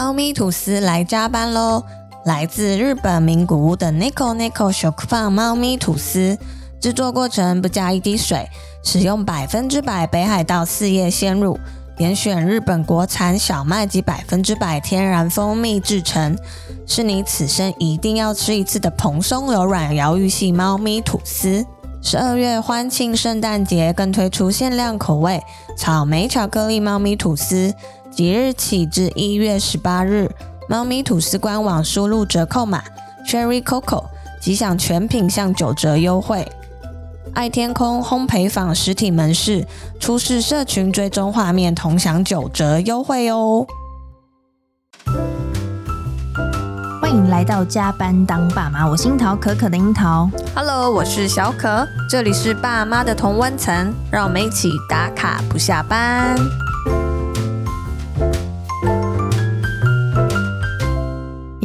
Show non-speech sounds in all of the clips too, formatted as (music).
猫咪吐司来加班喽！来自日本名古屋的 Nico Nico Shop 放猫咪吐司，制作过程不加一滴水，使用百分之百北海道四叶鲜乳，严选日本国产小麦及百分之百天然蜂蜜制成，是你此生一定要吃一次的蓬松柔软疗愈系猫咪吐司。十二月欢庆圣诞节，更推出限量口味草莓巧克力猫咪吐司。即日起至一月十八日，猫咪吐司官网输入折扣码 Cherry Coco，即享全品项九折优惠。爱天空烘焙坊实体门市出示社群追踪画面，同享九折优惠哦。欢迎来到加班当爸妈，我是樱桃可可的樱桃。Hello，我是小可，这里是爸妈的同温层，让我们一起打卡不下班。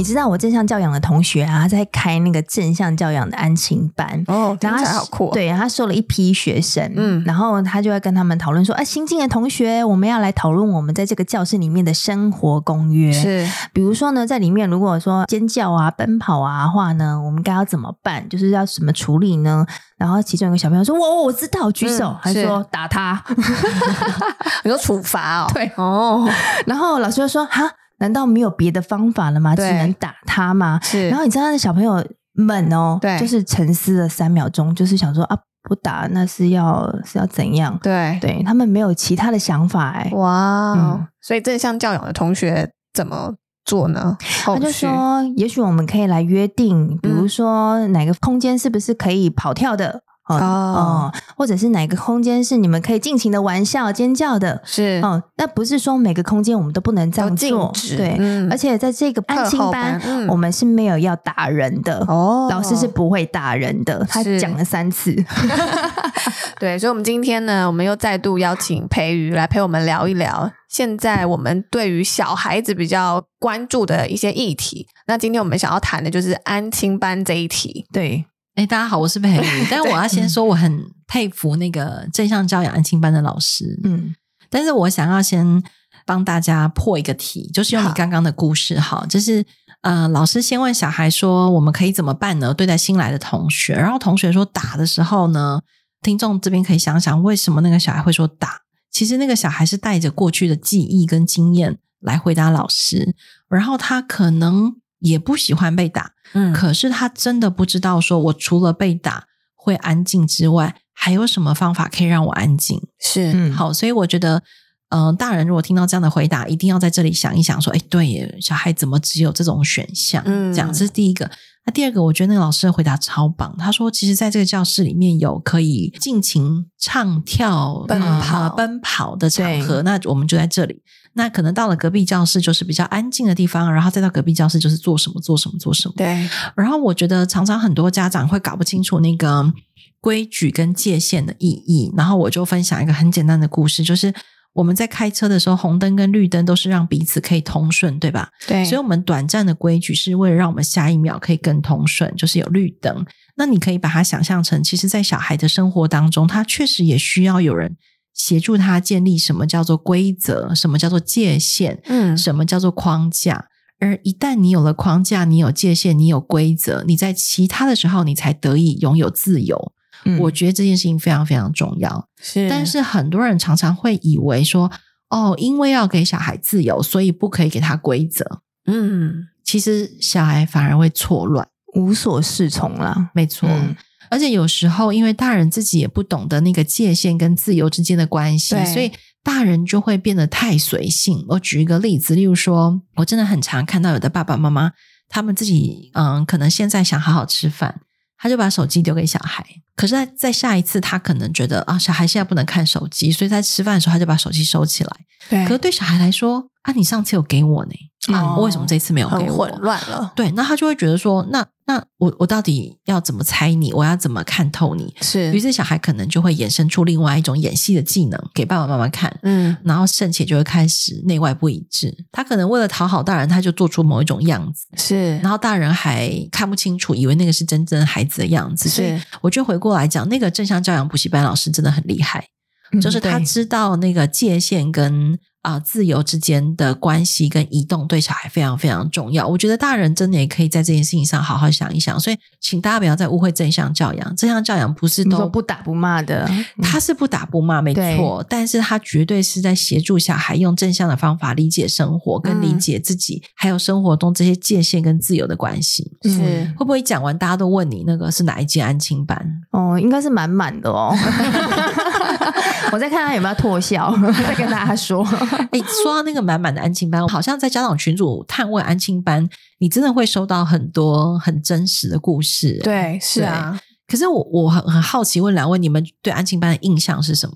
你知道我正向教养的同学啊，在开那个正向教养的安亲班哦，听起来好酷。对，他收了一批学生，嗯，然后他就会跟他们讨论说，啊，新进的同学，我们要来讨论我们在这个教室里面的生活公约。是，比如说呢，在里面如果说尖叫啊、奔跑啊的话呢，我们该要怎么办？就是要怎么处理呢？然后其中一个小朋友说，我我知道，举手，嗯、还说打他，(laughs) 你说处罚哦？(laughs) 对哦。然后老师就说，哈。难道没有别的方法了吗？只能打他吗？是。然后你知道那小朋友们哦，对，就是沉思了三秒钟，就是想说啊，不打那是要是要怎样？对，对他们没有其他的想法哎。哇，嗯，所以正向教养的同学怎么做呢？他就说，也许我们可以来约定，比如说哪个空间是不是可以跑跳的？哦，哦，或者是哪个空间是你们可以尽情的玩笑、尖叫的？是哦，那不是说每个空间我们都不能这样做，对，嗯、而且在这个安亲班，嗯、我们是没有要打人的哦，老师是不会打人的，他讲了三次。(laughs) 对，所以，我们今天呢，我们又再度邀请培瑜来陪我们聊一聊，现在我们对于小孩子比较关注的一些议题。那今天我们想要谈的就是安亲班这一题，对。哎，大家好，我是佩瑜。(laughs) 但是我要先说，我很佩服那个正向教养安亲班的老师。嗯，但是我想要先帮大家破一个题，就是用你刚刚的故事，好，好，就是呃，老师先问小孩说，我们可以怎么办呢？对待新来的同学，然后同学说打的时候呢，听众这边可以想想，为什么那个小孩会说打？其实那个小孩是带着过去的记忆跟经验来回答老师，然后他可能。也不喜欢被打，嗯，可是他真的不知道，说我除了被打会安静之外，还有什么方法可以让我安静？是，嗯，好，所以我觉得，嗯、呃，大人如果听到这样的回答，一定要在这里想一想，说，哎，对耶，小孩怎么只有这种选项？嗯，这样这是第一个。那第二个，我觉得那个老师的回答超棒。他说，其实在这个教室里面有可以尽情唱跳、奔跑、呃、奔跑的场合，那我们就在这里。那可能到了隔壁教室就是比较安静的地方，然后再到隔壁教室就是做什么做什么做什么。对。然后我觉得常常很多家长会搞不清楚那个规矩跟界限的意义。然后我就分享一个很简单的故事，就是我们在开车的时候，红灯跟绿灯都是让彼此可以通顺，对吧？对。所以我们短暂的规矩是为了让我们下一秒可以更通顺，就是有绿灯。那你可以把它想象成，其实，在小孩的生活当中，他确实也需要有人。协助他建立什么叫做规则，什么叫做界限，嗯，什么叫做框架。而一旦你有了框架，你有界限，你有规则，你在其他的时候，你才得以拥有自由。嗯，我觉得这件事情非常非常重要。是，但是很多人常常会以为说，哦，因为要给小孩自由，所以不可以给他规则。嗯，其实小孩反而会错乱，无所适从了。没错。嗯而且有时候，因为大人自己也不懂得那个界限跟自由之间的关系，所以大人就会变得太随性。我举一个例子，例如说，我真的很常看到有的爸爸妈妈，他们自己嗯，可能现在想好好吃饭，他就把手机丢给小孩。可是在，在下一次，他可能觉得啊，小孩现在不能看手机，所以在吃饭的时候，他就把手机收起来。对，可是对小孩来说，啊，你上次有给我呢，啊，为什么这次没有给我？混乱了。对，那他就会觉得说，那。那我我到底要怎么猜你？我要怎么看透你？是，于是小孩可能就会衍生出另外一种演戏的技能给爸爸妈妈看，嗯，然后甚且就会开始内外不一致。他可能为了讨好大人，他就做出某一种样子，是，然后大人还看不清楚，以为那个是真正孩子的样子。是，所以我就回过来讲，那个正向教养补习班老师真的很厉害，嗯，就是他知道那个界限跟啊、呃，自由之间的关系跟移动对小孩非常非常重要。我觉得大人真的也可以在这件事情上好好想一想。所以，请大家不要再误会正向教养。正向教养不是都不打不骂的，他是不打不骂，没错。但是他绝对是在协助小孩用正向的方法理解生活，跟理解自己，嗯、还有生活中这些界限跟自由的关系。是会不会讲完大家都问你那个是哪一届安亲班？哦，应该是满满的哦。(laughs) 我再看他有没有脱笑，再跟大家说。(laughs) 哎、欸，说到那个满满的安亲班，好像在家长群组探问安亲班，你真的会收到很多很真实的故事。对，是啊。可是我我很很好奇，问两位，你们对安亲班的印象是什么？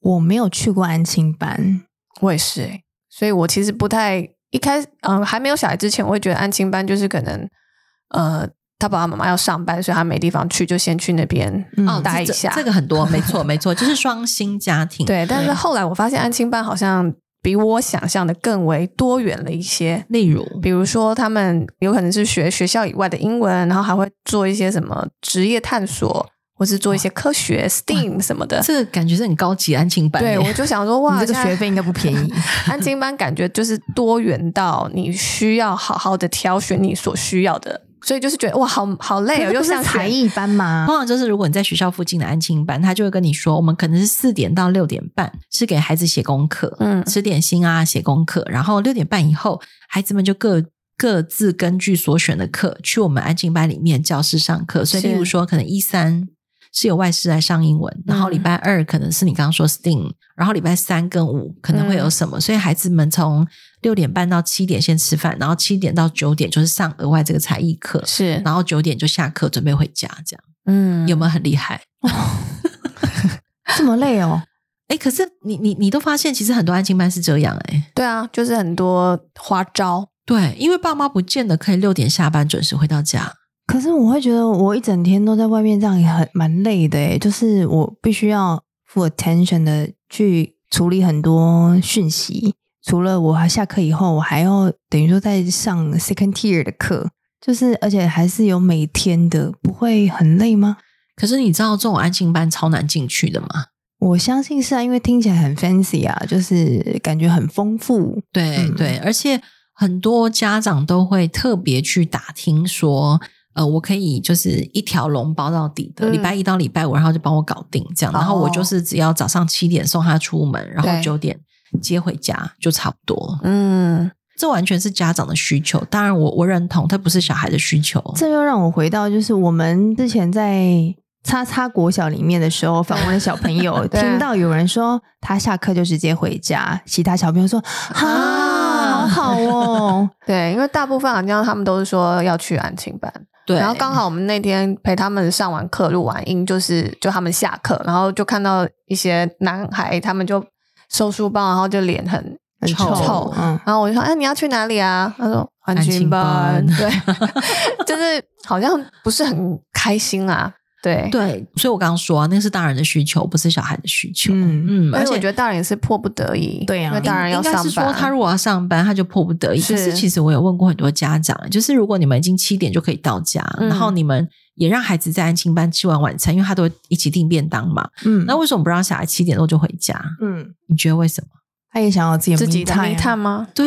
我没有去过安亲班，我也是、欸、所以我其实不太一开始，嗯，还没有小孩之前，我会觉得安亲班就是可能，呃。他爸爸妈妈要上班，所以他没地方去，就先去那边待一下。哦、这，这个很多，没错，没错，就是双薪家庭。对，但是后来我发现安亲班好像比我想象的更为多元了一些。例如，比如说他们有可能是学学校以外的英文，然后还会做一些什么职业探索，或是做一些科学 STEAM 什么的。这个感觉是很高级安亲班。对，我就想说，哇，(laughs) 这个学费应该不便宜。安亲班感觉就是多元到你需要好好的挑选你所需要的。所以就是觉得哇，好好累哦，又是才艺班吗？通常就是如果你在学校附近的安亲班，他就会跟你说，我们可能是四点到六点半是给孩子写功课，嗯，吃点心啊，写功课，然后六点半以后，孩子们就各各自根据所选的课去我们安静班里面教室上课。所以，例如说，可能一三。是有外师来上英文，然后礼拜二可能是你刚刚说 STEAM，然后礼拜三跟五可能会有什么，嗯、所以孩子们从六点半到七点先吃饭，然后七点到九点就是上额外这个才艺课，是，然后九点就下课准备回家，这样，嗯，有没有很厉害？哦、(laughs) 这么累哦？哎，可是你你你都发现，其实很多安亲班是这样，哎，对啊，就是很多花招，对，因为爸妈不见得可以六点下班准时回到家。可是我会觉得，我一整天都在外面，这样也很蛮累的诶。就是我必须要 full attention 的去处理很多讯息，除了我还下课以后，我还要等于说在上 second tier 的课，就是而且还是有每天的，不会很累吗？可是你知道这种安静班超难进去的吗？我相信是啊，因为听起来很 fancy 啊，就是感觉很丰富。对、嗯、对，而且很多家长都会特别去打听说。呃，我可以就是一条龙包到底的，礼拜一到礼拜五，然后就帮我搞定这样，然后我就是只要早上七点送他出门，然后九点接回家就差不多。嗯，这完全是家长的需求，当然我我认同，它不是小孩的需求。这又让我回到就是我们之前在叉叉国小里面的时候访问的小朋友，(laughs) 听到有人说他下课就直接回家，其他小朋友说啊，好好哦，(laughs) 对，因为大部分好像他们都是说要去安亲班。对，然后刚好我们那天陪他们上完课录完音，就是就他们下课，然后就看到一些男孩，他们就收书包，然后就脸很很臭，臭嗯，然后我就说：“哎，你要去哪里啊？”他说：“安亲班。” (laughs) 对，(laughs) 就是好像不是很开心啊。对对，所以我刚刚说啊，那是大人的需求，不是小孩的需求。嗯嗯，而且我觉得大人也是迫不得已。对呀、啊，因为大人要上班。应该是说，他如果要上班，他就迫不得已。是可是其实我有问过很多家长，就是如果你们已经七点就可以到家，嗯、然后你们也让孩子在安亲班吃完晚餐，因为他都一起订便当嘛。嗯，那为什么不让小孩七点多就回家？嗯，你觉得为什么？他也想要自己自己的 me time 吗？对，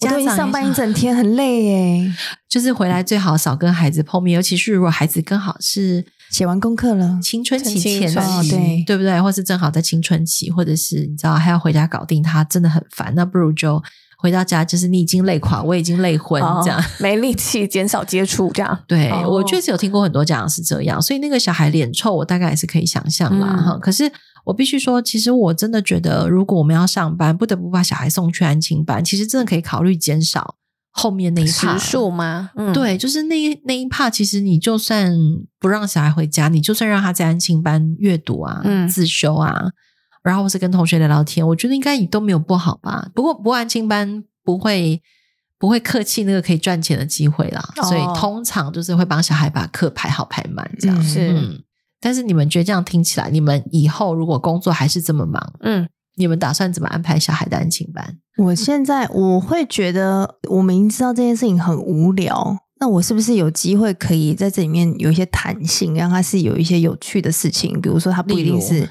我都已经上班一整天，很累耶。就是回来最好少跟孩子碰面，尤其是如果孩子刚好是。写完功课了，青春期前期，哦、对对不对？或是正好在青春期，或者是你知道还要回家搞定他，真的很烦。那不如就回到家，就是你已经累垮，我已经累昏，哦、这样没力气，减少接触，这样。(laughs) 对、哦、我确实有听过很多家长是这样，所以那个小孩脸臭，我大概也是可以想象啦。哈、嗯，可是我必须说，其实我真的觉得，如果我们要上班，不得不把小孩送去安亲班，其实真的可以考虑减少。后面那一趴时数吗？嗯，对，就是那一那一趴。其实你就算不让小孩回家，你就算让他在安亲班阅读啊、嗯、自修啊，然后或是跟同学聊聊天，我觉得应该也都没有不好吧。不过，不过安亲班不会不会客气那个可以赚钱的机会啦，哦、所以通常就是会帮小孩把课排好排满这样。嗯、是、嗯，但是你们觉得这样听起来，你们以后如果工作还是这么忙，嗯。你们打算怎么安排小孩的安亲班？我现在我会觉得，我明知道这件事情很无聊，那我是不是有机会可以在这里面有一些弹性，让它是有一些有趣的事情？比如说，它不一定是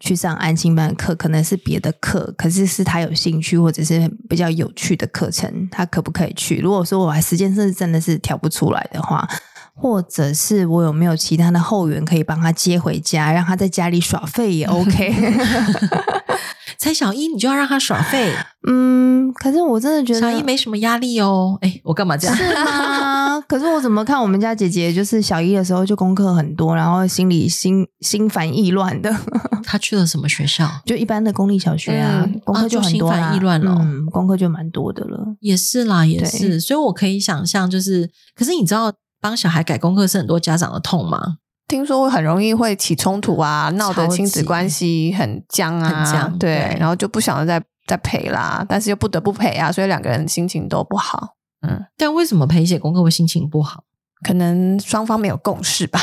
去上安心班的课，可能是别的课，可是是他有兴趣或者是比较有趣的课程，他可不可以去？如果说我还时间是真的是调不出来的话，或者是我有没有其他的后援可以帮他接回家，让他在家里耍废也 OK。(laughs) 才小一你就要让他耍废？嗯，可是我真的觉得小一没什么压力哦。哎，我干嘛这样？是吗？(laughs) 可是我怎么看我们家姐姐，就是小一的时候就功课很多，然后心里心心烦意乱的。(laughs) 她去了什么学校？(laughs) 就一般的公立小学啊，嗯、功课就很多啦、啊，心烦意乱了。嗯，功课就蛮多的了。也是啦，也是。所以我可以想象，就是，可是你知道，帮小孩改功课是很多家长的痛吗？听说很容易会起冲突啊，闹得亲子关系很僵啊，很僵，对，对，然后就不想要再再陪啦，但是又不得不陪啊，所以两个人心情都不好。嗯，但为什么陪写功课会心情不好？可能双方没有共识吧。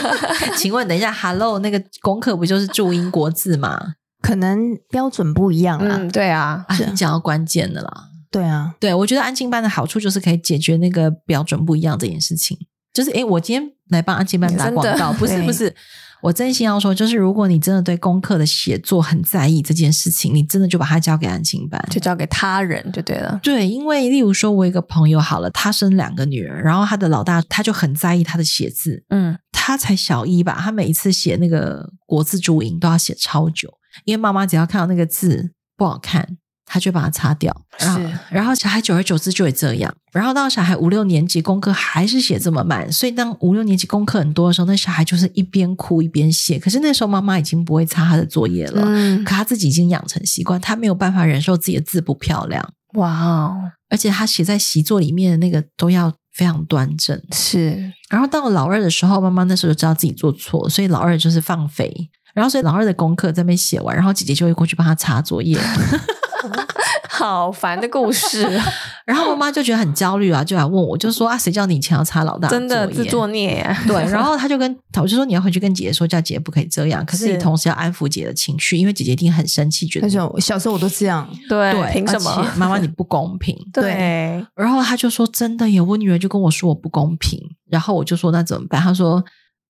(laughs) 请问，等一下，Hello，那个功课不就是注音国字吗？可能标准不一样啦。嗯，对啊，啊你讲到关键的啦。对啊，对，我觉得安静班的好处就是可以解决那个标准不一样这件事情。就是哎，我今天来帮安亲班打广告，不是不是，我真心要说，就是如果你真的对功课的写作很在意这件事情，你真的就把它交给安亲班，就交给他人就对了。对，因为例如说，我有一个朋友好了，他生两个女儿，然后他的老大他就很在意他的写字，嗯，他才小一吧，他每一次写那个国字注音都要写超久，因为妈妈只要看到那个字不好看。他就把它擦掉，然后，然后小孩久而久之就会这样，然后到小孩五六年级功课还是写这么慢，所以当五六年级功课很多的时候，那小孩就是一边哭一边写。可是那时候妈妈已经不会擦他的作业了，嗯，可他自己已经养成习惯，他没有办法忍受自己的字不漂亮。哇哦！而且他写在习作里面的那个都要非常端正，是。然后到了老二的时候，妈妈那时候就知道自己做错，所以老二就是放飞，然后所以老二的功课在那边写完，然后姐姐就会过去帮他擦作业。(laughs) (laughs) 好烦的故事，(laughs) 然后妈妈就觉得很焦虑啊，就来问我，就说啊，谁叫你以前要擦老大真的自作孽呀？对，然后他就跟我就说，你要回去跟姐姐说，叫姐姐不可以这样。可是你同时要安抚姐姐的情绪，因为姐姐一定很生气，觉得小时候我都这样，(laughs) 对，凭什么妈妈你不公平？对，然后他就说真的耶，我女儿就跟我说我不公平，然后我就说那怎么办？他说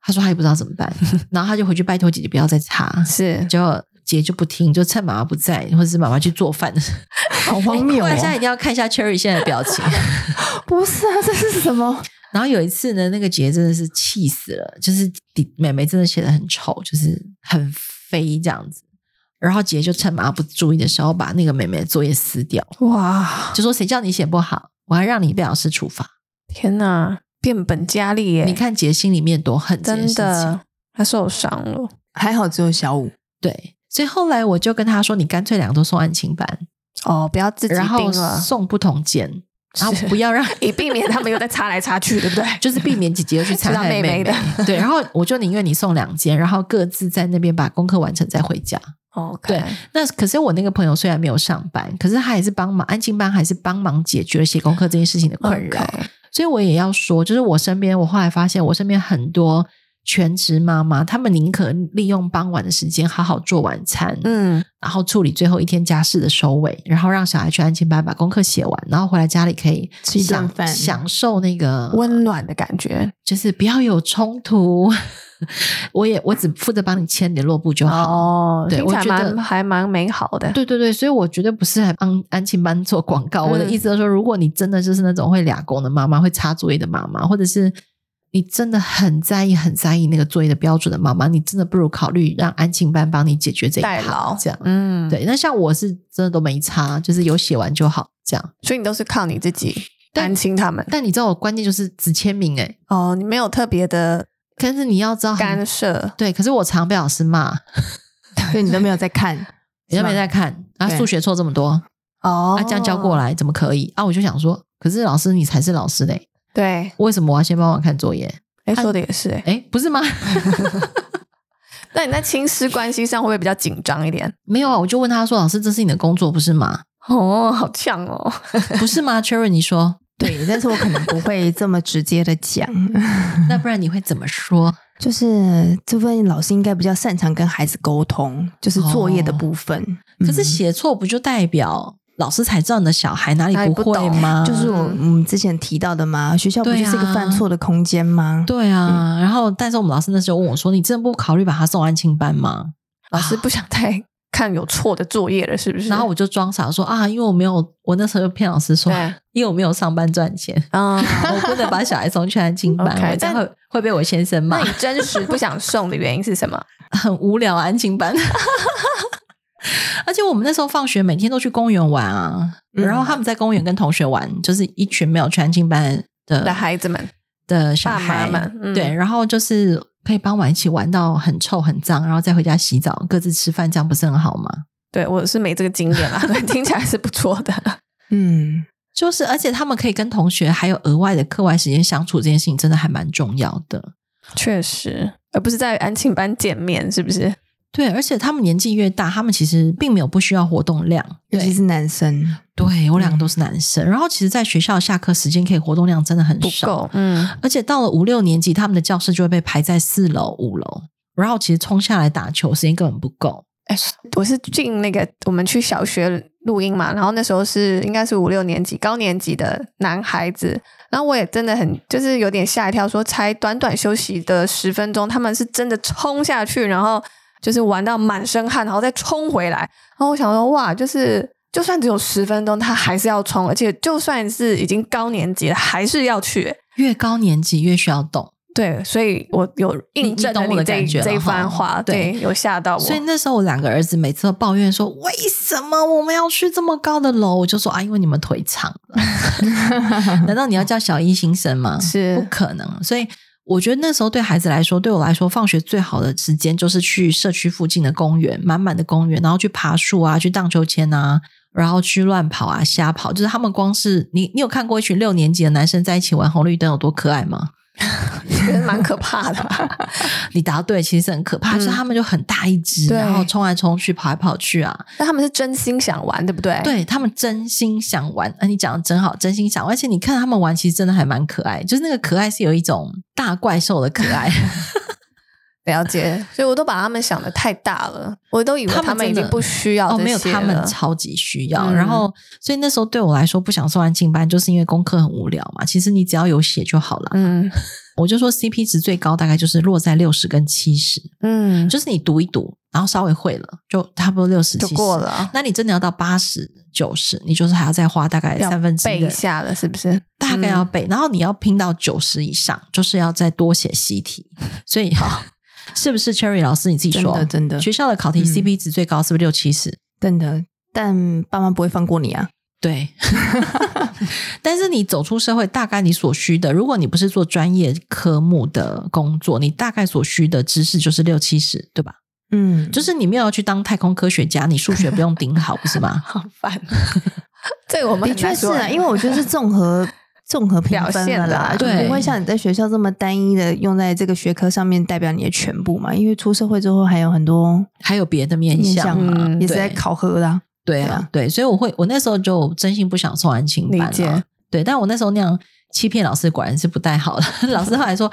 他说他也不知道怎么办，然后他就回去拜托姐姐不要再擦，是就。姐就不听，就趁妈妈不在，或者是妈妈去做饭好 (laughs) 荒谬哦！大家一定要看一下 Cherry 现在的表情。(laughs) 不是啊，这是什么？(laughs) 然后有一次呢，那个姐姐真的是气死了，就是弟妹妹真的写的很丑，就是很飞这样子。然后姐姐就趁妈妈不注意的时候，把那个妹妹的作业撕掉。哇！就说谁叫你写不好，我还让你被老师处罚。天哪，变本加厉耶！你看姐心里面多恨，真的，她受伤了。还好只有小五，对。所以后来我就跟他说：“你干脆两个都送安亲班哦，不要自己定了，送不同间，(laughs) 然后不要让以避免他们又在擦来擦去，对不对？就是避免姐姐又去 (laughs) 擦妹妹的。对，然后我就宁愿你送两间，然后各自在那边把功课完成再回家。哦对。那可是我那个朋友虽然没有上班，可是他还是帮忙安亲班，还是帮忙解决了写功课这件事情的困扰。Okay. 所以我也要说，就是我身边，我后来发现我身边很多。”全职妈妈，他们宁可利用傍晚的时间好好做晚餐，嗯，然后处理最后一天家事的收尾，然后让小孩去安亲班把功课写完，然后回来家里可以吃一顿饭，享受那个温暖的感觉，就是不要有冲突。(laughs) 我也我只负责帮你签联络簿就好。哦，对，我觉得还蛮美好的。对对对，所以我绝对不是来帮安亲班做广告。嗯，我的意思就是说，如果你真的就是那种会俩工的妈妈，会擦作业的妈妈，或者是。你真的很在意、很在意那个作业的标准的妈妈，你真的不如考虑让安亲班帮你解决这一块。这样，嗯，对。那像我是真的都没差，就是有写完就好，这样。所以你都是靠你自己担心他们。但你知道我关键就是只签名哎。哦，你没有特别的，可是你要知道干涉。对，可是我常被老师骂，(laughs) 所以你都没有在看，(laughs) 你都没在看。啊，数学错这么多哦，啊，这样教过来怎么可以？啊，我就想说，可是老师你才是老师嘞。对，为什么我要先帮忙看作业？哎，说的也是，哎，不是吗？(laughs) 那你在亲师关系上会不会比较紧张一点？没有啊，我就问他说：“老师，这是你的工作，不是吗？”哦，好呛哦，(laughs) 不是吗？Cherry，你说对，但是我可能不会这么直接的讲。(laughs) 那不然你会怎么说？就是这份老师应该比较擅长跟孩子沟通，就是作业的部分。哦，可是写错不就代表？老师才知道你的小孩哪里不会吗？(laughs) 就是我嗯之前提到的吗，学校不就是一个犯错的空间吗？对啊，嗯、然后但是我们老师那时候问我说：“你真的不考虑把他送安亲班吗？”老师不想再看有错的作业了，是不是？然后我就装傻说啊，因为我没有，我那时候就骗老师说，因为我没有上班赚钱啊，(laughs) 我不能把小孩送去安亲班，(laughs) 我这样会会被我先生骂。那你真实不想送的原因是什么？很无聊安亲班，(laughs) 而且我们那时候放学每天都去公园玩啊，然后他们在公园跟同学玩，就是一群没有去安亲班的的孩子们的小孩们，对，然后就是。可以傍晚一起玩到很臭很脏，然后再回家洗澡，各自吃饭，这样不是很好吗？对，我是没这个经验啦，(laughs) 听起来是不错的。(laughs) 嗯，就是，而且他们可以跟同学还有额外的课外时间相处，这件事情真的还蛮重要的。确实，而不是在安亲班见面，是不是？对，而且他们年纪越大，他们其实并没有不需要活动量，尤其是男生。对，我两个都是男生，嗯、然后其实，在学校下课时间可以活动量真的很少，嗯，而且到了五六年级，他们的教室就会被排在四楼、五楼，然后其实冲下来打球时间根本不够。哎，我是进那个我们去小学录音嘛，然后那时候是应该是五六年级高年级的男孩子，然后我也真的很就是有点吓一跳，说才短短休息的十分钟，他们是真的冲下去，然后。就是玩到满身汗，然后再冲回来。然后我想说，哇，就是就算只有十分钟，他还是要冲，而且就算是已经高年级了，还是要去。越高年级越需要动，对，所以我有印证了你这你这，一番话，对，对有吓到我。所以那时候我两个儿子每次都抱怨说，为什么我们要去这么高的楼？我就说啊，因为你们腿长了。(laughs) 难道你要叫小一新生吗？是不可能。所以。我觉得那时候对孩子来说，对我来说，放学最好的时间就是去社区附近的公园，满满的公园，然后去爬树啊，去荡秋千啊，然后去乱跑啊，瞎跑。就是他们光是你，你有看过一群六年级的男生在一起玩红绿灯有多可爱吗？觉 (laughs) 得蛮可怕的，(laughs) 你答对，其实很可怕。嗯、就是他们就很大一只，然后冲来冲去，跑来跑去啊。但他们是真心想玩，对不对？对，他们真心想玩。啊，你讲的真好，真心想玩。而且你看他们玩，其实真的还蛮可爱。就是那个可爱是有一种大怪兽的可爱。(laughs) 了解，(laughs) 所以我都把他们想的太大了，我都以为他们已经不需要哦，没有，他们超级需要。嗯、然后，所以那时候对我来说，不想送安静班，就是因为功课很无聊嘛。其实你只要有写就好了。嗯，我就说 CP 值最高大概就是落在六十跟七十。嗯，就是你读一读，然后稍微会了，就差不多六十就过了。那你真的要到八十九十，你就是还要再花大概三分之一背一下了，是不是？大概要背，嗯、然后你要拼到九十以上，就是要再多写习题。所以好。(laughs) 是不是 Cherry 老师你自己说真的？真的，学校的考题 CP 值最高是不是六七十？真的，但爸妈不会放过你啊。对，(laughs) 但是你走出社会，大概你所需的，如果你不是做专业科目的工作，你大概所需的知识就是六七十，对吧？嗯，就是你没有要去当太空科学家，你数学不用顶好，不是吗？(laughs) 好烦，(laughs) 这个我们的确是啊，因为我觉得是综合。综合评分了啦，对，就不会像你在学校这么单一的用在这个学科上面代表你的全部嘛？因为出社会之后还有很多，还有别的面向嘛，嗯、也是在考核的、啊。对啊，对，所以我会，我那时候就真心不想送安亲班了。对，但我那时候那样欺骗老师，果然是不太好的。(laughs) 老师后来说，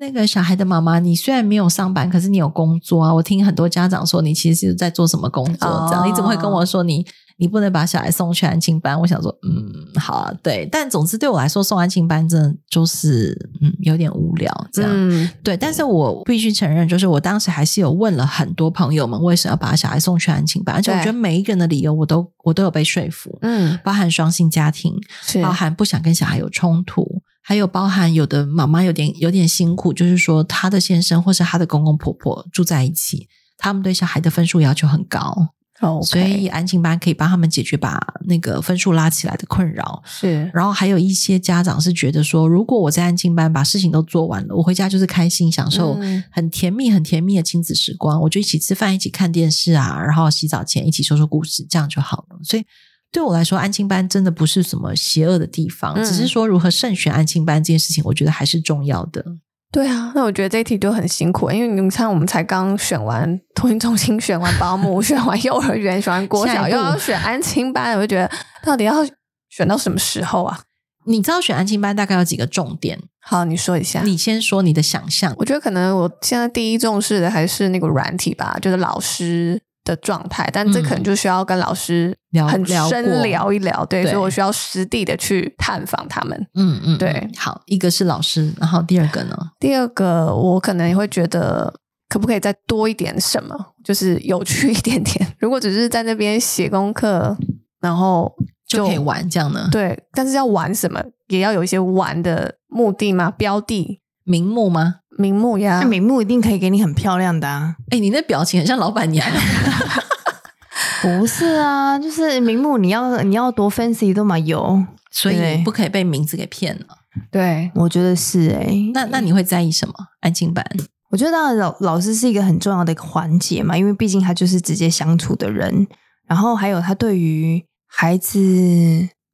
那个小孩的妈妈，你虽然没有上班，可是你有工作啊。我听很多家长说，你其实是在做什么工作？这样，哦、你怎么会跟我说你？你不能把小孩送去安亲班，我想说，嗯，好啊，对，但总之对我来说，送安亲班真的就是，嗯，有点无聊，这样，嗯、对。但是我必须承认，就是我当时还是有问了很多朋友们，为什么要把小孩送去安亲班，而且我觉得每一个人的理由，我都我都有被说服，嗯，包含双性家庭，包含不想跟小孩有冲突，还有包含有的妈妈有点有点辛苦，就是说她的先生或是她的公公婆婆住在一起，他们对小孩的分数要求很高。Okay. 所以安静班可以帮他们解决把那个分数拉起来的困扰。是，然后还有一些家长是觉得说，如果我在安静班把事情都做完了，我回家就是开心享受很甜蜜、很甜蜜的亲子时光，我就一起吃饭、一起看电视啊，然后洗澡前一起说说故事，这样就好了。所以对我来说，安亲班真的不是什么邪恶的地方，嗯、只是说如何慎选安亲班这件事情，我觉得还是重要的。对啊，那我觉得这一题就很辛苦，因为你们看，我们才刚选完托婴中心，选完保姆，(laughs) 选完幼儿园，选完国小，又要选安亲班，我就觉得到底要选到什么时候啊？你知道选安亲班大概有几个重点？好，你说一下。你先说你的想象。我觉得可能我现在第一重视的还是那个软体吧，就是老师。的状态，但这可能就需要跟老师很深聊一聊，聊对，对，所以我需要实地的去探访他们。嗯嗯，对。好，一个是老师，然后第二个呢？第二个我可能会觉得可不可以再多一点什么，就是有趣一点点。(laughs) 如果只是在那边写功课，然后就，就可以玩这样呢？对，但是要玩什么，也要有一些玩的目的吗？标的、名目吗？名目呀，那名目一定可以给你很漂亮的啊！哎，你那表情很像老板娘。(laughs) 不是啊，就是名目，你要你要多 fancy 都嘛有，所以不可以被名字给骗了。对，我觉得是哎、欸。那那你会在意什么？安静版？我觉得当然老老师是一个很重要的一个环节嘛，因为毕竟他就是直接相处的人，然后还有他对于孩子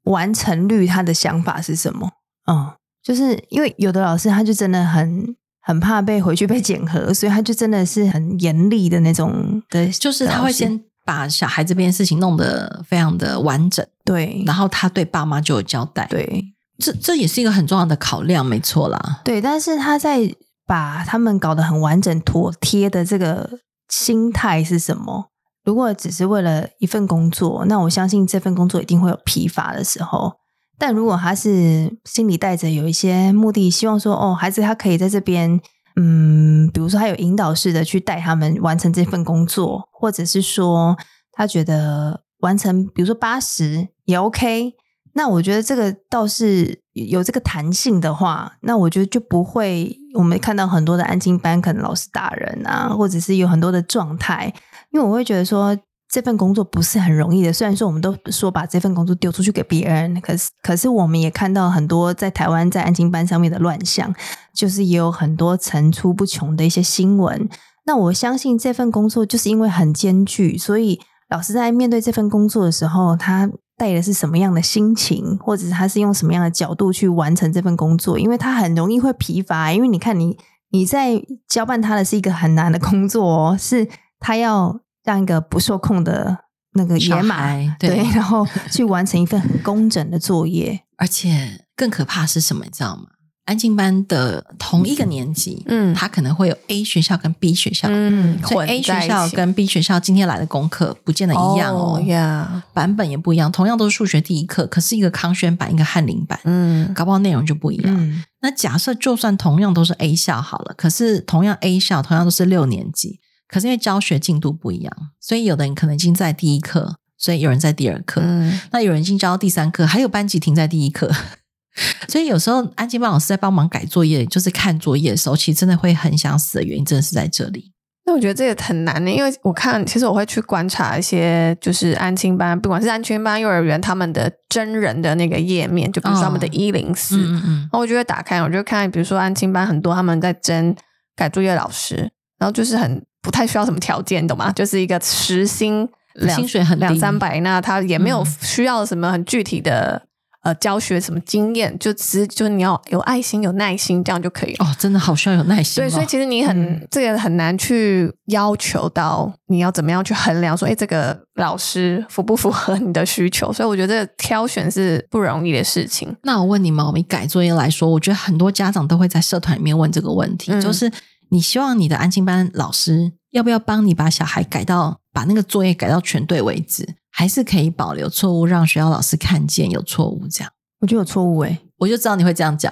完成率他的想法是什么？嗯，就是因为有的老师他就真的很很怕被回去被检核，所以他就真的是很严厉的那种的，就是他会先把小孩这边事情弄得非常的完整，对，然后他对爸妈就有交代，对，这这也是一个很重要的考量，没错啦，对，但是他在。把他们搞得很完整妥帖的这个心态是什么？如果只是为了一份工作，那我相信这份工作一定会有疲乏的时候。但如果他是心里带着有一些目的，希望说哦，孩子他可以在这边，嗯，比如说他有引导式的去带他们完成这份工作，或者是说他觉得完成，比如说八十也 OK。那我觉得这个倒是有这个弹性的话，那我觉得就不会我们看到很多的安静班可能老师打人啊，或者是有很多的状态。因为我会觉得说这份工作不是很容易的。虽然说我们都说把这份工作丢出去给别人，可是可是我们也看到很多在台湾在安亲班上面的乱象，就是也有很多层出不穷的一些新闻。那我相信这份工作就是因为很艰巨，所以老师在面对这份工作的时候，他。带的是什么样的心情，或者他是用什么样的角度去完成这份工作？因为他很容易会疲乏，因为你看你你在交办他的是一个很难的工作哦，是他要让一个不受控的那个野马对，对，(laughs) 然后去完成一份很工整的作业，(laughs) 而且更可怕是什么？你知道吗？安静班的同一个年级，嗯，他可能会有 A 学校跟 B 学校，嗯，所以 A 学校跟 B 学校今天来的功课不见得一样哦，呀、oh, 版本也不一样，同样都是数学第一课，可是一个康轩版，一个翰林版，嗯，搞不好内容就不一样。嗯、那假设就算同样都是 A 校好了，可是同样 A 校同样都是六年级，可是因为教学进度不一样，所以有的人可能已经在第一课，所以有人在第二课，嗯，那有人已经教到第三课，还有班级停在第一课。(laughs) 所以有时候安亲班老师在帮忙改作业，就是看作业的时候，其实真的会很想死的原因，真的是在这里。那我觉得这也很难呢，因为我看，其实我会去观察一些，就是安亲班，不管是安亲班、幼儿园，他们的真人的那个页面，就比如说他们的一零四，然后我就会打开，我就看，比如说安亲班很多他们在争改作业老师，然后就是很不太需要什么条件，懂吗？就是一个时薪两薪水很两三百，那他也没有需要什么很具体的。呃，教学什么经验，就只是就你要有爱心、有耐心，这样就可以哦。真的好需要有耐心，哦。对，所以其实你很、嗯、这个很难去要求到你要怎么样去衡量说，哎，这个老师符不符合你的需求？所以我觉得挑选是不容易的事情。那我问你们，我们改作业来说，我觉得很多家长都会在社团里面问这个问题，嗯、就是你希望你的安心班老师要不要帮你把小孩改到把那个作业改到全对为止？还是可以保留错误，让学校老师看见有错误，这样我觉得有错误诶，我就知道你会这样讲，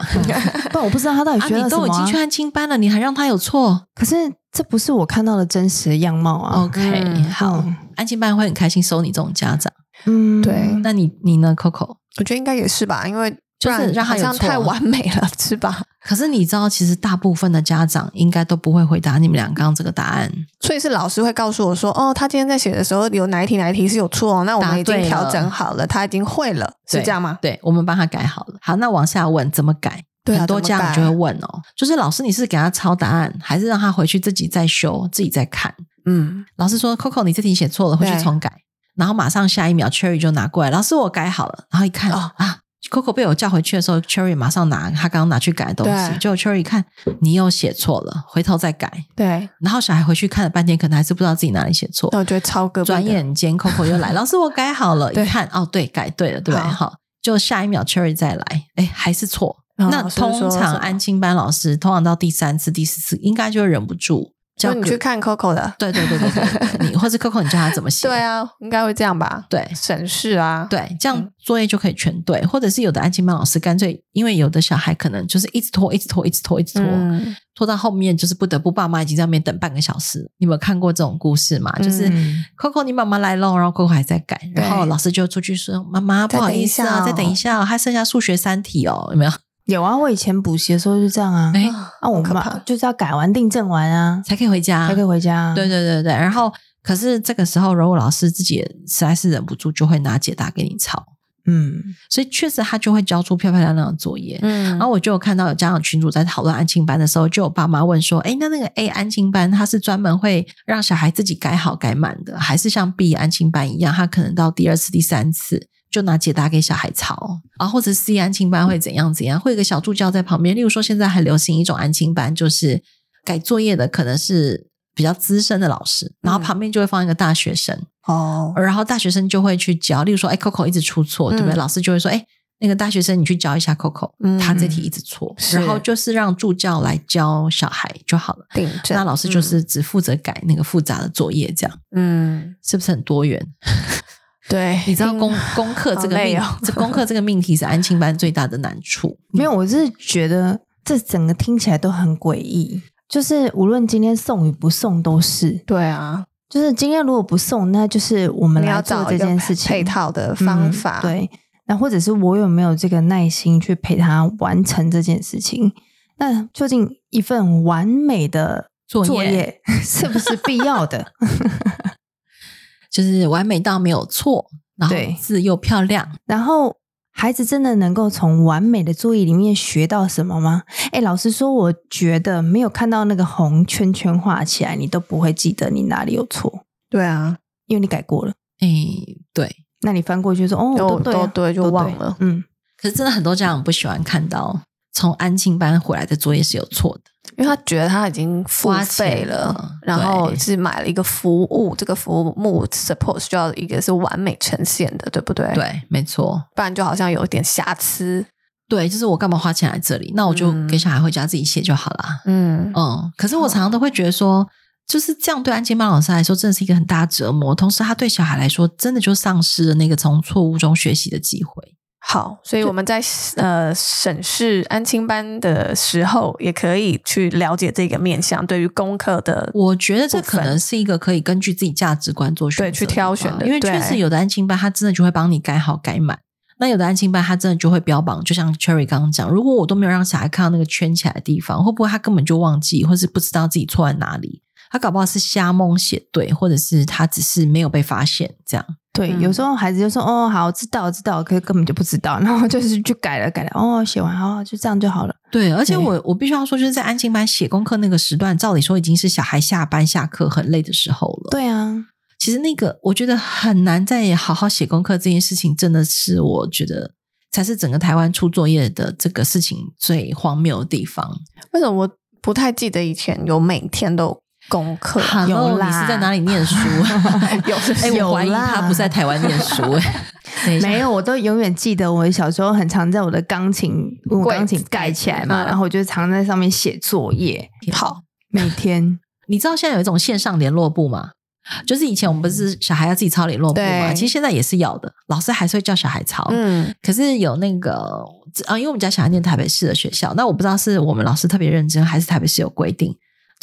但我不知道他到底学 (laughs) 了什么、啊啊。你都已经去安亲班了，你还让他有错？可是这不是我看到的真实的样貌啊。OK，、嗯、好，嗯、安亲班会很开心收你这种家长。嗯，对。那你你呢，Coco？我觉得应该也是吧，因为。就是让他太完美了，是吧？可是你知道，其实大部分的家长应该都不会回答你们俩刚刚这个答案。所以是老师会告诉我说：“哦，他今天在写的时候有哪一题哪一题是有错哦，那我们已经调整好了，他已经会了，是这样吗？”对，我们帮他改好了。好，那往下问怎么改？对啊，很多家长就会问哦，就是老师，你是给他抄答案，还是让他回去自己再修，自己再看？嗯，老师说：“Coco，你这题写错了，回去重改。”然后马上下一秒，Cherry 就拿过来，老师我改好了。然后一看，哦啊。Coco 被我叫回去的时候，Cherry 马上拿他刚刚拿去改的东西，结果 Cherry 看你又写错了，回头再改。对，然后小孩回去看了半天，可能还是不知道自己哪里写错。那我觉得超哥，转眼间 Coco 又来，(laughs) 老师我改好了，一看哦，对，改对了，对，好，就下一秒 Cherry 再来，哎，还是错。那通常安亲班老师通常到第三次、第四次，应该就会忍不住叫你去看 Coco 的，对对对对对，(laughs) 你或是 Coco，你教他怎么写？对啊，应该会这样吧？对，省事啊，对，这样作业就可以全对。嗯、或者是有的安亲班老师干脆，因为有的小孩可能就是一直拖，一直拖，一直拖，一直拖，嗯、拖到后面就是不得不爸妈已经在那边等半个小时。你有没有看过这种故事吗？就是 Coco，你妈妈来了，然后 Coco 还在改，然后老师就出去说：“妈妈，不好意思啊，再等一下，还剩下数学三题哦，有没有？”有啊，我以前补习的时候就这样啊。哎，那我妈就是要改完订正完啊，才可以回家，才可以回家。对对对对。然后，可是这个时候，如果老师自己也实在是忍不住，就会拿解答给你抄。嗯，所以确实他就会交出漂漂亮亮的作业。嗯，然后我就有看到有家长群组在讨论安亲班的时候，就有爸妈问说：“哎，那那个 A 安亲班，他是专门会让小孩自己改好改满的，还是像 B 安亲班一样，他可能到第二次、第三次？”就拿解答给小孩抄啊，或者 C 安亲班会怎样怎样，会有个小助教在旁边。例如说，现在很流行一种安亲班，就是改作业的可能是比较资深的老师，然后旁边就会放一个大学生哦，嗯、然后大学生就会去教。例如说，哎，Coco 一直出错，对不对？嗯、老师就会说，哎，那个大学生你去教一下 Coco，嗯、他这题一直错，然后就是让助教来教小孩就好了。对，那老师就是只负责改那个复杂的作业，这样，嗯，是不是很多元？对，你知道功功课这个命，哦、这功课这个命题是安亲班最大的难处。(laughs) 没有，我是觉得这整个听起来都很诡异。就是无论今天送与不送都是。对啊，就是今天如果不送，那就是我们要做这件事情配套的方法。嗯、对，那或者是我有没有这个耐心去陪他完成这件事情？那究竟一份完美的作业，作业 (laughs) 是不是必要的？(laughs) 就是完美到没有错，然后字又漂亮，然后孩子真的能够从完美的作业里面学到什么吗？哎，老实说，我觉得没有看到那个红圈圈画起来，你都不会记得你哪里有错。对啊，因为你改过了。哎，对，那你翻过去说哦，都对，都对，就忘了。嗯，可是真的很多家长不喜欢看到从安庆班回来的作业是有错的。因为他觉得他已经付费了，了然后是买了一个服务，这个服务 suppose 就要一个是完美呈现的，对不对？对，没错，不然就好像有点瑕疵。对，就是我干嘛花钱来这里？那我就给小孩回家自己写就好了。嗯嗯。可是我常常都会觉得说，就是这样对安静班老师来说，真的是一个很大折磨。同时，他对小孩来说，真的就丧失了那个从错误中学习的机会。好，所以我们在呃审视安亲班的时候，也可以去了解这个面向。对于功课的，我觉得这可能是一个可以根据自己价值观做选择对去挑选的。因为确实有的安亲班，他真的就会帮你改好改满；那有的安亲班，他真的就会标榜，就像 Cherry 刚刚讲，如果我都没有让小孩看到那个圈起来的地方，会不会他根本就忘记，或是不知道自己错在哪里？他搞不好是瞎蒙写对，或者是他只是没有被发现这样。对，有时候孩子就说：“哦，好，知道，知道。”可是根本就不知道，(laughs) 然后就是去改了，改了。哦，写完，哦，就这样就好了。对，而且我我必须要说，就是在安静班写功课那个时段，照理说已经是小孩下班下课很累的时候了。对啊，其实那个我觉得很难再好好写功课这件事情，真的是我觉得才是整个台湾出作业的这个事情最荒谬的地方。为什么我不太记得以前有每天都？功课有啦，你是在哪里念书？(laughs) 有，哎、欸，我怀疑他不是在台湾念书。(laughs) 没有，我都永远记得我小时候很常在我的钢琴，我钢琴盖起来嘛，然后我就常在上面写作业。好，每天，你知道现在有一种线上联络簿吗？就是以前我们不是小孩要自己抄联络簿嘛？其实现在也是要的，老师还是会叫小孩抄。嗯，可是有那个啊，因为我们家小孩念台北市的学校，那我不知道是我们老师特别认真，还是台北市有规定。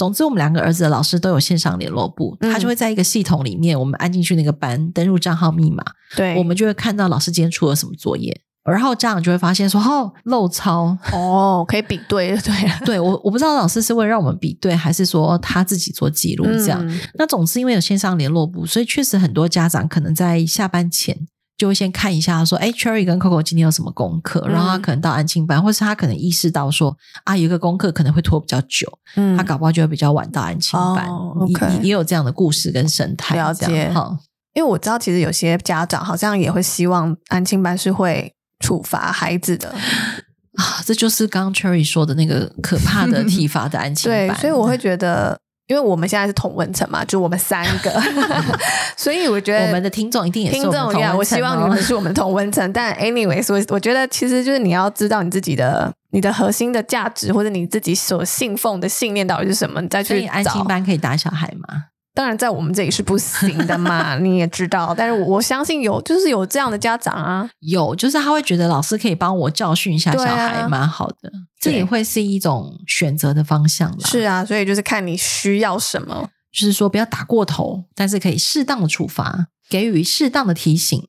总之，我们两个儿子的老师都有线上联络簿，他就会在一个系统里面，我们按进去那个班，登入账号密码，对，我们就会看到老师今天出了什么作业，然后家长就会发现说，哦，漏抄，哦，可以比对，对，(laughs) 对我我不知道老师是为了让我们比对，还是说他自己做记录这样。嗯、那总之，因为有线上联络簿，所以确实很多家长可能在下班前。就会先看一下，说，哎，Cherry 跟 Coco 今天有什么功课？然后他可能到安亲班，或是他可能意识到说，啊，有一个功课可能会拖比较久，嗯，他搞不好就会比较晚到安亲班。也也有这样的故事跟生态。了解哈，因为我知道，其实有些家长好像也会希望安亲班是会处罚孩子的啊，这就是刚刚 Cherry 说的那个可怕的 (laughs) 体罚的安亲班。对，所以我会觉得。因为我们现在是同文层嘛，就我们三个，(laughs) 所以我觉得我们的听众一定也是听众一样。我希望你们是我们同文层，但 anyways，我我觉得其实就是你要知道你自己的你的核心的价值，或者你自己所信奉的信念到底是什么，你再去找。安心班可以打小孩吗？当然，在我们这里是不行的嘛，(laughs) 你也知道。但是我相信有，就是有这样的家长啊，有，就是他会觉得老师可以帮我教训一下小孩，蛮好的。这也会是一种选择的方向。是啊，所以就是看你需要什么，就是说不要打过头，但是可以适当的处罚，给予适当的提醒。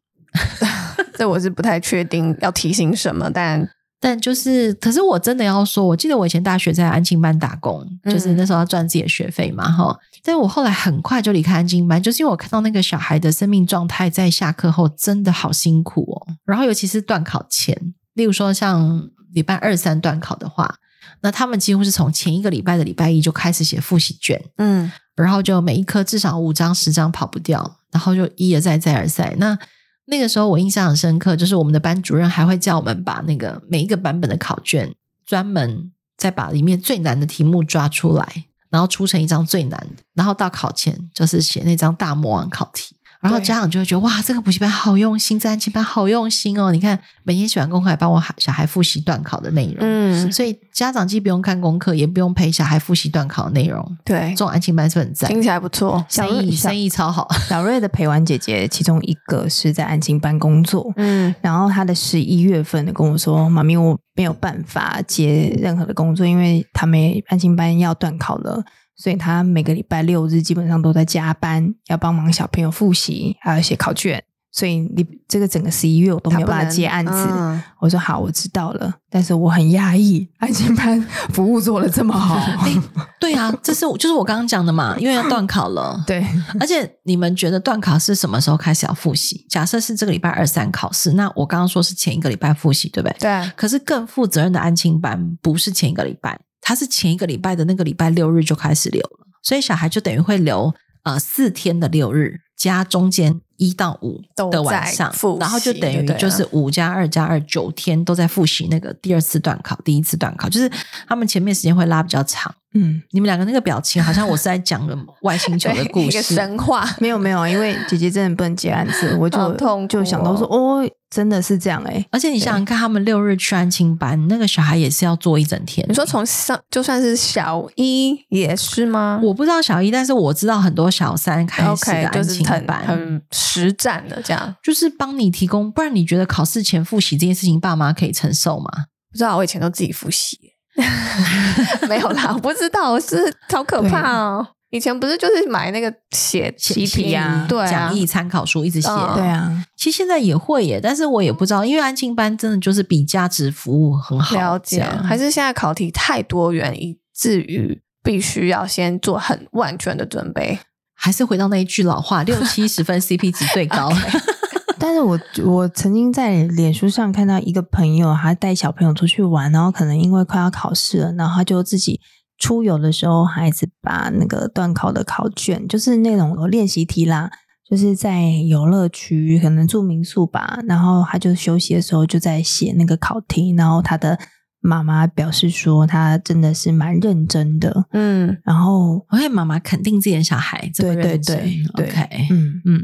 (laughs) 这我是不太确定要提醒什么，但。但就是，可是我真的要说，我记得我以前大学在安庆班打工，就是那时候要赚自己的学费嘛，哈、嗯。但我后来很快就离开安静班，就是因为我看到那个小孩的生命状态在下课后真的好辛苦哦。然后尤其是段考前，例如说像礼拜二三段考的话，那他们几乎是从前一个礼拜的礼拜一就开始写复习卷，嗯，然后就每一科至少五张十张跑不掉，然后就一而再再而三那。那个时候我印象很深刻，就是我们的班主任还会叫我们把那个每一个版本的考卷，专门再把里面最难的题目抓出来，然后出成一张最难的，然后到考前就是写那张大魔王考题。然后家长就会觉得哇，这个补习班好用心，这安亲班好用心哦！你看每天写完功课还帮我小孩复习段考的内容，嗯，所以家长既不用看功课，也不用陪小孩复习段考的内容，对，这种安亲班是很赞，听起来不错，生意生意超好。(laughs) 小瑞的陪玩姐姐其中一个是在安亲班工作，嗯，然后她的十一月份的跟我说：“妈咪，我没有办法接任何的工作，因为他们安亲班要段考了。”所以他每个礼拜六日基本上都在加班，要帮忙小朋友复习，还要写考卷。所以你这个整个十一月我都没有办法接案子。嗯、我说好，我知道了。但是我很压抑，安亲班服务做得这么好。(laughs) 欸、(laughs) 对啊，这是就是我刚刚讲的嘛，因为要段考了。对，而且你们觉得段考是什么时候开始要复习？假设是这个礼拜二三考试，那我刚刚说是前一个礼拜复习，对不对？对。可是更负责任的安亲班不是前一个礼拜。他是前一个礼拜的那个礼拜六日就开始留了，所以小孩就等于会留呃四天的六日加中间一到五的晚上，然后就等于就是五加二加二九天都在复习那个第二次段考、第一次段考，就是他们前面时间会拉比较长。嗯，你们两个那个表情好像我是在讲个外星球的 (laughs) 故事，一个神话。没有没有，因为姐姐真的不能接案子，我就、哦、就想到说哦。真的是这样哎、欸，而且你想想看，他们六日去安亲班，那个小孩也是要做一整天。你说从上就算是小一也是吗？我不知道小一，但是我知道很多小三开始的安亲班、okay, 很，很实战的这样，就是帮你提供。不然你觉得考试前复习这件事情，爸妈可以承受吗？不知道，我以前都自己复习，(laughs) 没有啦，我不知道，是好可怕哦。以前不是就是买那个写习题啊，对啊，讲义参考书一直写，嗯，对啊。其实现在也会耶，但是我也不知道，因为安亲班真的就是比价值服务很好。了解，还是现在考题太多元，以至于必须要先做很万全的准备。还是回到那一句老话，六七十分 CP 值最高。(laughs) 但是我我曾经在脸书上看到一个朋友，他带小朋友出去玩，然后可能因为快要考试了，然后他就自己。出游的时候，孩子把那个段考的考卷，就是那种练习题啦，就是在游乐区，可能住民宿吧，然后他就休息的时候就在写那个考题，然后他的妈妈表示说，他真的是蛮认真的，嗯，然后我会妈妈肯定自己的小孩，对对对对，OK，嗯。嗯，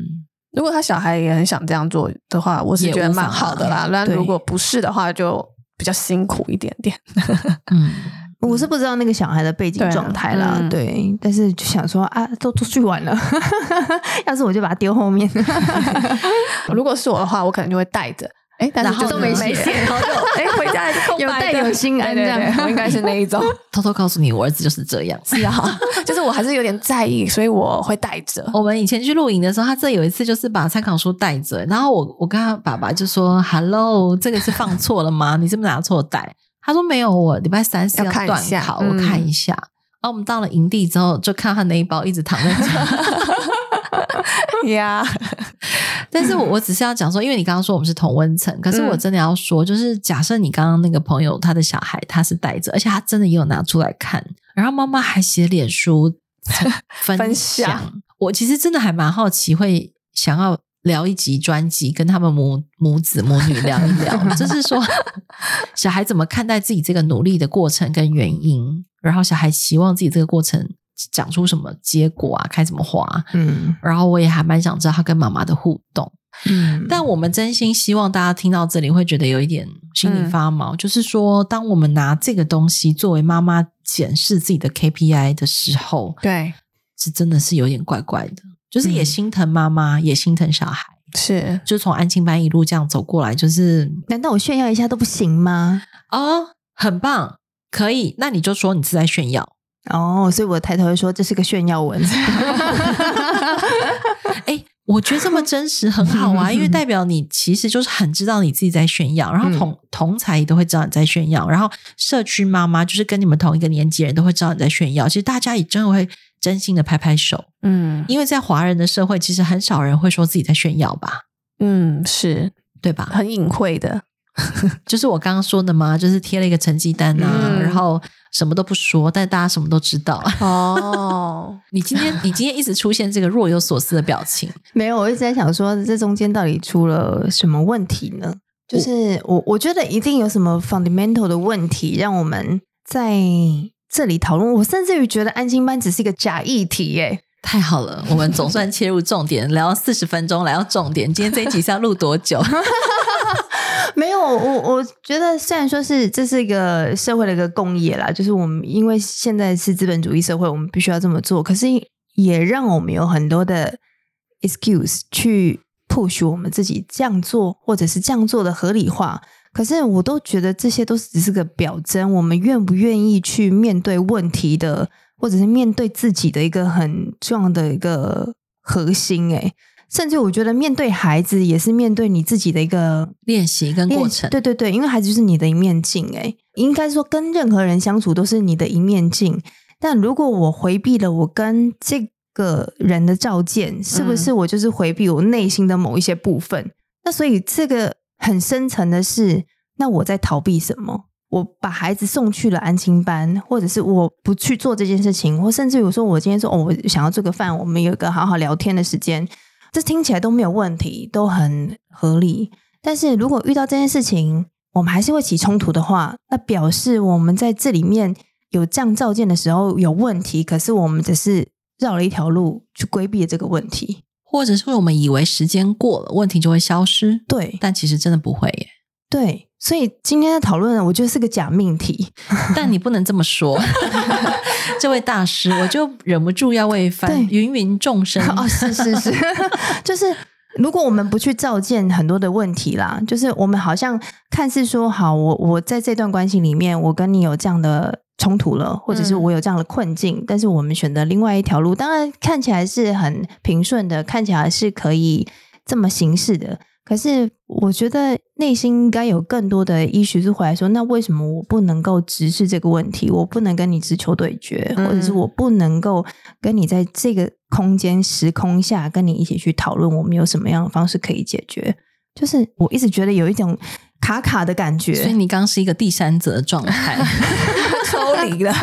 如果他小孩也很想这样做的话，我是觉得蛮好的啦，那如果不是的话，就比较辛苦一点点，(laughs) (laughs) 嗯。我是不知道那个小孩的背景状态啦，对，啊。嗯、对，但是就想说啊，都出去玩了，(laughs) 要是我就把他丢后面。如果是我的话，我可能就会带着，哎，但是就都没写，然后就 (laughs) 哎回家就空白有带有心安这样，我应该是那一种。(laughs) 偷偷告诉你，我儿子就是这样，是啊，就是我还是有点在意，所以我会带着。我们以前去露营的时候，他这有一次就是把参考书带着，然后我我跟他爸爸就说：“Hello，这个是放错了吗？你是不是拿错袋？”他说没有，我礼拜三是要断考，我看一下。然后我们到了营地之后，就看他那一包一直躺在这呀。(laughs) 但是我我只是要讲说，因为你刚刚说我们是同温层，可是我真的要说，就是假设你刚刚那个朋友他的小孩他是带着，而且他真的也有拿出来看，然后妈妈还写脸书 (laughs) 分享。我其实真的还蛮好奇，会想要。聊一集专辑，跟他们母母子母女聊一聊，就是说小孩怎么看待自己这个努力的过程跟原因，然后小孩希望自己这个过程讲出什么结果啊，开什么花，嗯，然后我也还蛮想知道他跟妈妈的互动，嗯，但我们真心希望大家听到这里会觉得有一点心里发毛，嗯、就是说，当我们拿这个东西作为妈妈检视自己的 KPI 的时候，对，是真的是有点怪怪的，就是也心疼妈妈，嗯、也心疼小孩，是，就从安亲班一路这样走过来，就是，难道我炫耀一下都不行吗？哦，很棒，可以，那你就说你是在炫耀。哦，所以我抬头会说这是个炫耀文。(laughs) 哎，我觉得这么真实很好啊，因为代表你其实就是很知道你自己在炫耀，然后同同才也都会知道你在炫耀，然后社区妈妈就是跟你们同一个年纪人都会知道你在炫耀。其实大家也真的会真心的拍拍手，嗯，因为在华人的社会，其实很少人会说自己在炫耀吧，嗯，是对吧？很隐晦的。(laughs) 就是我刚刚说的嘛，就是贴了一个成绩单啊，嗯、然后什么都不说，但大家什么都知道。(laughs) (laughs) 哦，你今天你今天一直出现这个若有所思的表情，没有，我一直在想说，这中间到底出了什么问题呢？就是我我觉得一定有什么 fundamental 的问题，让我们在这里讨论。我甚至于觉得安心班只是一个假议题，耶。太好了，我们总算切入重点，聊四十分钟，来到重点。今天这一集是要录多久？(laughs) 没有，我我觉得虽然说是这是一个社会的一个共业啦，就是我们因为现在是资本主义社会，我们必须要这么做。可是也让我们有很多的 excuse 去 push 我们自己这样做，或者是这样做的合理化。可是我都觉得这些都只是个表征，我们愿不愿意去面对问题的，或者是面对自己的一个很重要的一个核心，诶甚至我觉得面对孩子也是面对你自己的一个练习跟过程。对对对，因为孩子就是你的一面镜。诶应该说跟任何人相处都是你的一面镜。但如果我回避了我跟这个人的照见，是不是我就是回避我内心的某一些部分？嗯、那所以这个很深层的是，那我在逃避什么？我把孩子送去了安亲班，或者是我不去做这件事情，或甚至有时候我今天说哦，我想要做个饭，我们有一个好好聊天的时间。这听起来都没有问题，都很合理。但是如果遇到这件事情，我们还是会起冲突的话，那表示我们在这里面有这样照见的时候有问题。可是我们只是绕了一条路去规避这个问题，或者是我们以为时间过了，问题就会消失。对，但其实真的不会耶。对，所以今天的讨论呢，我觉得是个假命题。(laughs) 但你不能这么说。(laughs) 这位大师，我就忍不住要为凡芸芸众生哦，是是是，(laughs) 就是如果我们不去照见很多的问题啦，就是我们好像看似说好，我我在这段关系里面，我跟你有这样的冲突了，或者是我有这样的困境，嗯、但是我们选择另外一条路，当然看起来是很平顺的，看起来是可以这么行事的。可是，我觉得内心应该有更多的医学是回来说，那为什么我不能够直视这个问题？我不能跟你直球对决，或者是我不能够跟你在这个空间时空下跟你一起去讨论，我们有什么样的方式可以解决？就是我一直觉得有一种卡卡的感觉，所以你刚是一个第三者的状态 (laughs) (laughs) 抽离了。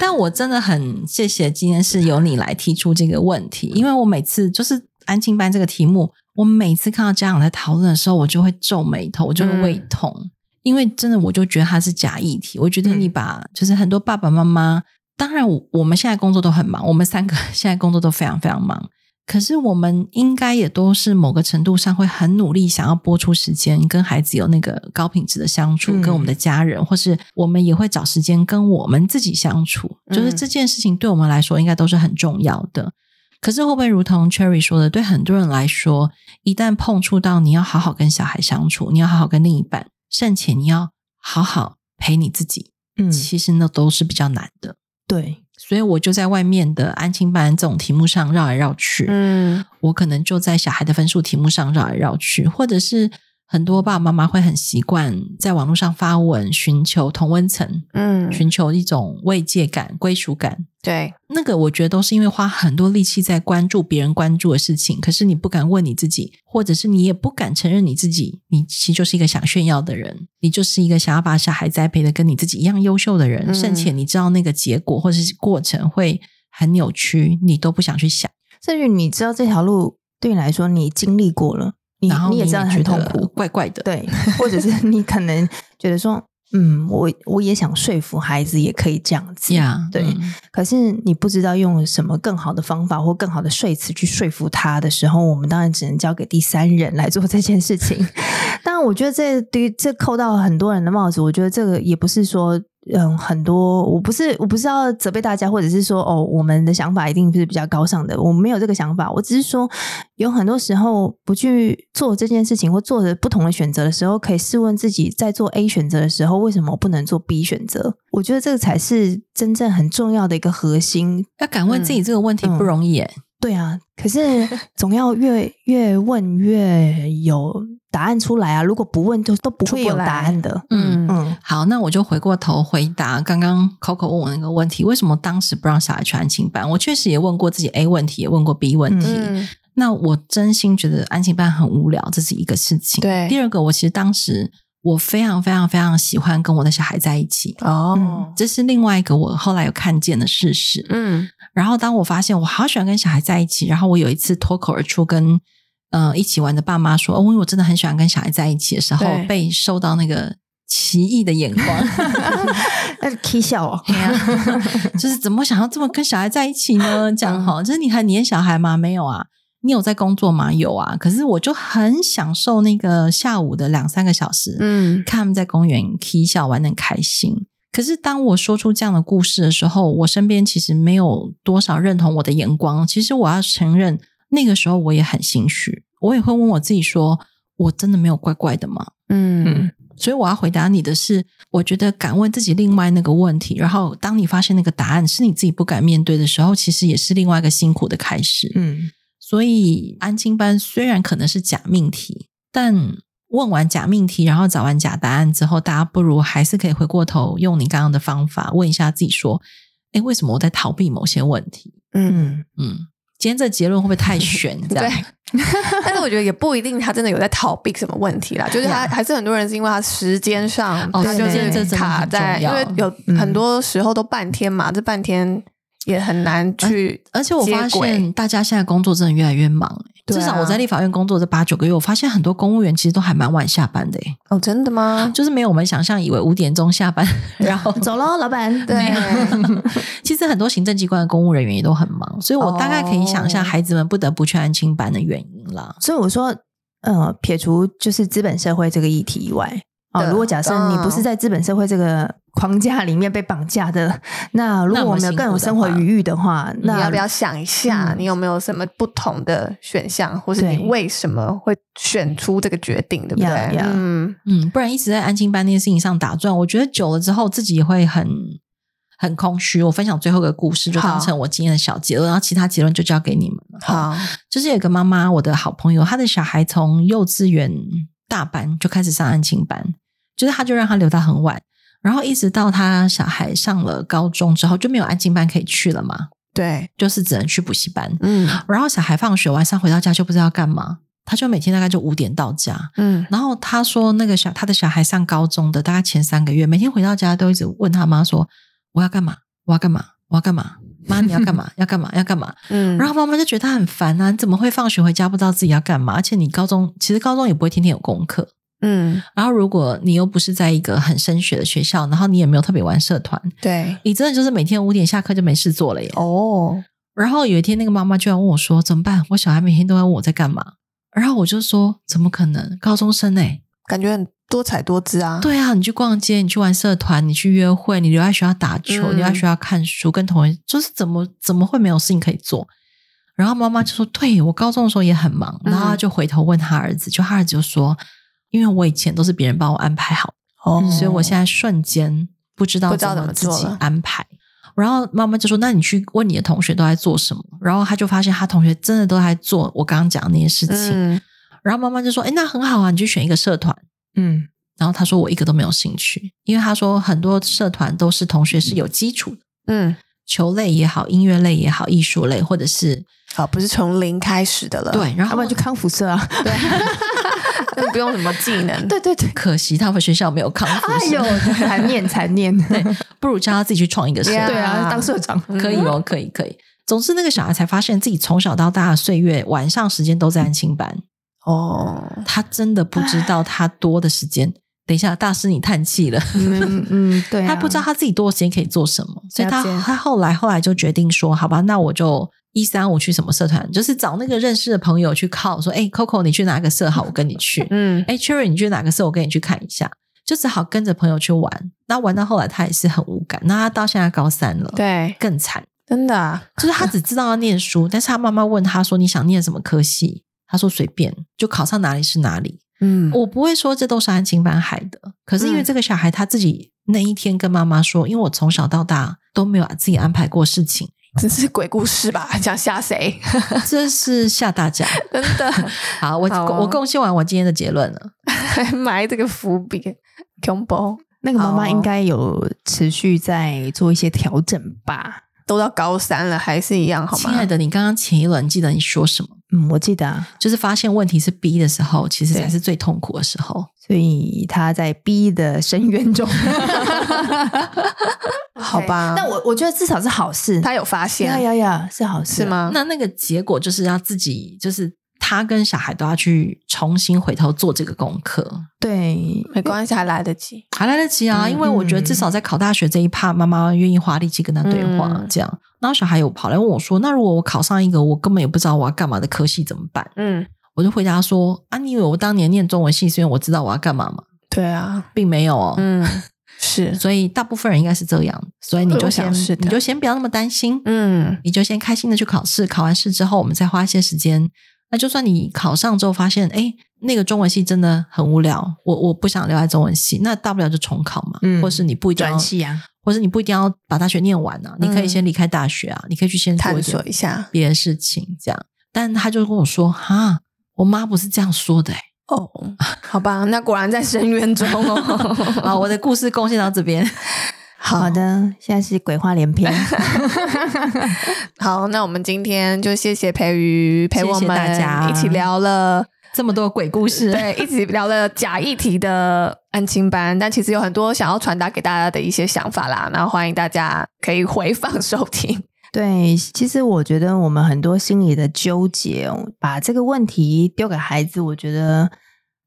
但我真的很谢谢今天是由你来提出这个问题，因为我每次就是安静班这个题目。我每次看到家长在讨论的时候，我就会皱眉头，我就会胃痛，嗯、因为真的我就觉得它是假议题。我觉得你把就是很多爸爸妈妈，当然我们现在工作都很忙，我们三个现在工作都非常非常忙，可是我们应该也都是某个程度上会很努力，想要播出时间跟孩子有那个高品质的相处，嗯、跟我们的家人，或是我们也会找时间跟我们自己相处，就是这件事情对我们来说应该都是很重要的。可是会不会如同 Cherry 说的，对很多人来说，一旦碰触到你要好好跟小孩相处，你要好好跟另一半，甚且你要好好陪你自己，嗯，其实那都是比较难的。对，所以我就在外面的安亲班这种题目上绕来绕去，嗯，我可能就在小孩的分数题目上绕来绕去，或者是。很多爸爸妈妈会很习惯在网络上发文，寻求同温层，嗯，寻求一种慰藉感、归属感。对，那个我觉得都是因为花很多力气在关注别人关注的事情，可是你不敢问你自己，或者是你也不敢承认你自己，你其实就是一个想炫耀的人，你就是一个想要把小孩栽培的跟你自己一样优秀的人，嗯，甚且你知道那个结果或者是过程会很扭曲，你都不想去想。甚至你知道这条路对你来说，你经历过了。你你也知道很痛苦，怪怪的，对，或者是 (laughs) 你可能觉得说嗯，我我也想说服孩子，也可以这样子。Yeah, 对。嗯、可是你不知道用什么更好的方法或更好的说辞去说服他的时候，我们当然只能交给第三人来做这件事情。当然，我觉得这对这扣到很多人的帽子。我觉得这个也不是说。嗯，很多我不是我不是要责备大家，或者是说哦，我们的想法一定是比较高尚的，我没有这个想法。我只是说，有很多时候不去做这件事情，或做的不同的选择的时候，可以试问自己，在做 A 选择的时候，为什么我不能做 B 选择？我觉得这个才是真正很重要的一个核心。要敢问自己这个问题不容易耶。嗯嗯、对啊，可是总要越越问越有。答案出来啊！如果不问，就都不会有答案的。嗯嗯，好，那我就回过头回答刚刚 Coco 问我那个问题：为什么当时不让小孩去安亲班？我确实也问过自己 A 问题，也问过 B 问题。嗯、那我真心觉得安亲班很无聊，这是一个事情。对，第二个，我其实当时我非常非常非常喜欢跟我的小孩在一起。哦、嗯，这是另外一个我后来有看见的事实。嗯，然后当我发现我好喜欢跟小孩在一起，然后我有一次脱口而出跟。嗯、呃，一起玩的爸妈说：“哦，因为我真的很喜欢跟小孩在一起的时候，被受到那个奇异的眼光，(laughs) 那是笑哦，(laughs) 就是怎么想要这么跟小孩在一起呢？这样哈，就是你很黏小孩吗？没有啊，你有在工作吗？有啊。可是我就很享受那个下午的两三个小时，嗯，看他们在公园笑玩得很开心。可是当我说出这样的故事的时候，我身边其实没有多少认同我的眼光。其实我要承认。”那个时候我也很心虚，我也会问我自己说：“我真的没有怪怪的吗？”嗯，嗯，所以我要回答你的是，我觉得敢问自己另外那个问题，然后当你发现那个答案是你自己不敢面对的时候，其实也是另外一个辛苦的开始。嗯，所以安亲班虽然可能是假命题，但问完假命题，然后找完假答案之后，大家不如还是可以回过头用你刚刚的方法问一下自己说：“诶，为什么我在逃避某些问题？”嗯嗯。今天这结论会不会太悬？这样 (laughs) 对，(laughs) 但是我觉得也不一定，他真的有在逃避什么问题啦。(laughs) 就是他还是很多人是因为他时间上，他就是卡在，因为有很多时候都半天嘛，这半天也很难去。而且我发现大家现在工作真的越来越忙。至少我在立法院工作这八九个月，我发现很多公务员其实都还蛮晚下班的诶。哦，真的吗？就是没有我们想象以为五点钟下班，然后 (laughs) 走喽，老板。对，(laughs) 其实很多行政机关的公务人员也都很忙，所以我大概可以想象孩子们不得不去安亲班的原因啦。所以我说，呃，撇除就是资本社会这个议题以外。哦，如果假设你不是在资本社会这个框架里面被绑架的，(laughs) 那如果我们有更有生活余裕的话，那你要不要想一下，你有没有什么不同的选项，或是你为什么会选出这个决定，对不对？嗯嗯，不然一直在安心班那件事情上打转，我觉得久了之后自己也会很很空虚。我分享最后一个故事，就当成我今天的小结论，然后其他结论就交给你们了。好，就是有个妈妈，我的好朋友，她的小孩从幼稚园。大班就开始上安亲班，就是她就让他留到很晚，然后一直到他小孩上了高中之后就没有安静班可以去了嘛。对，就是只能去补习班。嗯，然后小孩放学晚上回到家就不知道干嘛，他就每天大概就五点到家。嗯，然后他说那个小他的小孩上高中的大概前三个月，每天回到家都一直问他妈说：“我要干嘛？我要干嘛？我要干嘛？妈，你要干嘛？(laughs) 要干嘛？要干嘛？”嗯，然后妈妈就觉得他很烦啊，你怎么会放学回家不知道自己要干嘛？而且你高中其实高中也不会天天有功课。嗯，然后如果你又不是在一个很升学的学校，然后你也没有特别玩社团，对，你真的就是每天五点下课就没事做了耶。哦，然后有一天那个妈妈居然问我说：“怎么办？我小孩每天都在问我在干嘛。”然后我就说：“怎么可能？高中生哎，感觉很多彩多姿啊。”对啊，你去逛街，你去玩社团，你去约会，你留在学校打球，留在学校看书，跟同学就是怎么怎么会没有事情可以做？然后妈妈就说：“对，我高中的时候也很忙。”然后他就回头问他儿子，就他儿子就说。因为我以前都是别人帮我安排好，哦，所以我现在瞬间不知道怎么自己安排。然后妈妈就说：“那你去问你的同学都在做什么？”然后他就发现他同学真的都在做我刚刚讲的那些事情。嗯、然后妈妈就说：“哎，那很好啊，你去选一个社团。”嗯，然后他说：“我一个都没有兴趣，因为他说很多社团都是同学是有基础的，嗯，球类也好，音乐类也好，艺术类或者是好，不是从零开始的了。对，然后要不然就康复社啊，对。” (laughs) (laughs) 不用什么技能，(laughs) 对对对，可惜他们学校没有康复。哎呦，残念残念，(laughs) 对，不如叫他自己去创一个社。对啊，当社长可以哦，可以可以。总之，那个小孩才发现自己从小到大的岁月，晚上时间都在安亲班。哦，他真的不知道他多的时间等一下，大师你叹气了。嗯嗯，对、啊，他不知道他自己多的时间可以做什么，所以他他后来后来就决定说，好吧，那我就一三五去什么社团，就是找那个认识的朋友去靠，说，哎，Coco 你去哪个社好，我跟你去。(laughs) 嗯，哎，Cherry 你去哪个社，我跟你去看一下，就只好跟着朋友去玩。那玩到后来他也是很无感，那他到现在高三了，对，更惨，真的、啊，就是他只知道要念书，(laughs) 但是他妈妈问他说，你想念什么科系？他说随便，就考上哪里是哪里。嗯，我不会说这都是安亲班害的，可是因为这个小孩他自己那一天跟妈妈说，嗯、因为我从小到大都没有自己安排过事情，这是鬼故事吧？(laughs) 想吓谁？(laughs) 这是吓大家，真的。(laughs) 好，我我贡献完我今天的结论了，还埋这个伏笔，恐怖。那个妈妈应该有持续在做一些调整吧？都到高三了，还是一样好吗？亲爱的，你刚刚前一轮记得你说什么？嗯，我记得啊，就是发现问题是 B 的时候，其实才是最痛苦的时候。所以他在 B 的深渊中，(laughs) 好吧？那我我觉得至少是好事，他有发现，呀呀呀，是好事是吗？那那个结果就是要自己就是。他跟小孩都要去重新回头做这个功课，对，没关系，还来得及，还来得及啊！嗯、因为我觉得至少在考大学这一趴，妈妈愿意花力气跟他对话，嗯、这样。然后小孩有跑来问我说：“那如果我考上一个我根本也不知道我要干嘛的科系怎么办？”嗯，我就回答说：“啊，你以为我当年念中文系是因为我知道我要干嘛吗？对啊，并没有哦。嗯，(laughs) 是，所以大部分人应该是这样，所以你就先，你就先不要那么担心，嗯，你就先开心的去考试，考完试之后，我们再花一些时间。”那就算你考上之后发现，哎，那个中文系真的很无聊，我我不想留在中文系，那大不了就重考嘛，嗯，或是你不一定要转系啊，或是你不一定要把大学念完啊，嗯、你可以先离开大学啊，你可以去先探索一下。别的事情，这样。但他就跟我说，哈，我妈不是这样说的，哎，哦，好吧，(laughs) 那果然在深渊中哦。(laughs) 好，我的故事贡献到这边。好，(laughs) 好的，现在是鬼话连篇。好，那我们今天就谢谢培瑜陪我们大家一起聊了这么多鬼故事，对，一起聊了假议题的安亲班，但其实有很多想要传达给大家的一些想法啦。然后欢迎大家可以回放收听。对，其实我觉得我们很多心里的纠结，把这个问题丢给孩子，我觉得。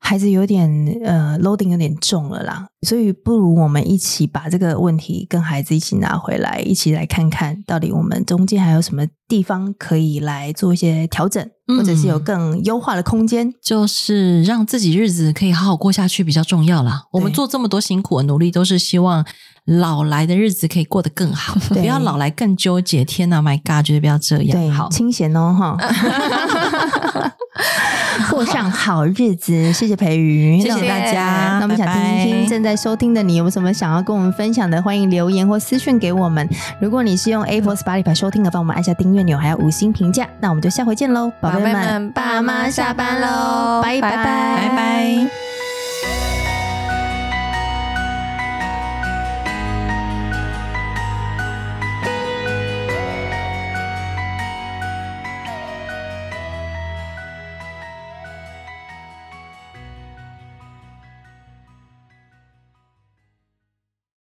孩子有点呃，loading 有点重了啦，所以不如我们一起把这个问题跟孩子一起拿回来，一起来看看到底我们中间还有什么地方可以来做一些调整，嗯、或者是有更优化的空间，就是让自己日子可以好好过下去比较重要啦。我们做这么多辛苦的努力，都是希望老来的日子可以过得更好，(laughs) 不要老来更纠结。天哪，My God，绝对不要这样，对，好清闲哦，哈。(laughs) 过上好日子，谢谢培瑜，谢谢大家。那我们想听一听正在收听的你有什么想要跟我们分享的？欢迎留言或私讯给我们。如果你是用 Apple Spotify 收听的，帮我们按下订阅钮，还有五星评价。那我们就下回见喽，宝贝们，爸妈下班喽，拜拜拜拜。